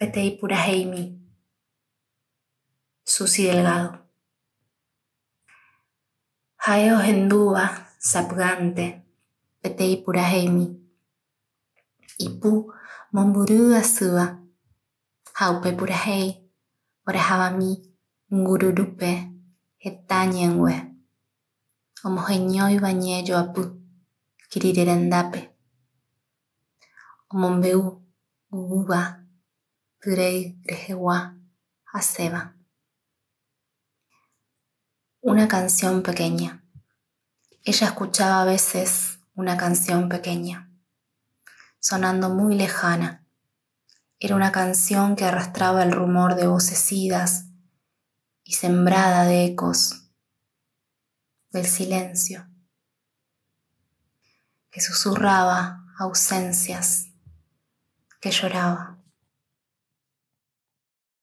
Petei Puraheimi. Susi Delgado. Haeo Hendúa, Sapgante, Petei Puraheimi. Ipu Momburu Asua, Haupe Purahei, Orahavami, Ngururupe, Etañengue. Omoheñóiva ñejoapy, kirirerendápe. Omombeu gugúva, pyrei rehegua, aseva. Una canción pequeña. Ella escuchaba a veces una canción pequeña, sonando muy lejana. Era una canción que arrastraba el rumor de voces idas y sembrada de ecos del silencio, que susurraba ausencias, que lloraba.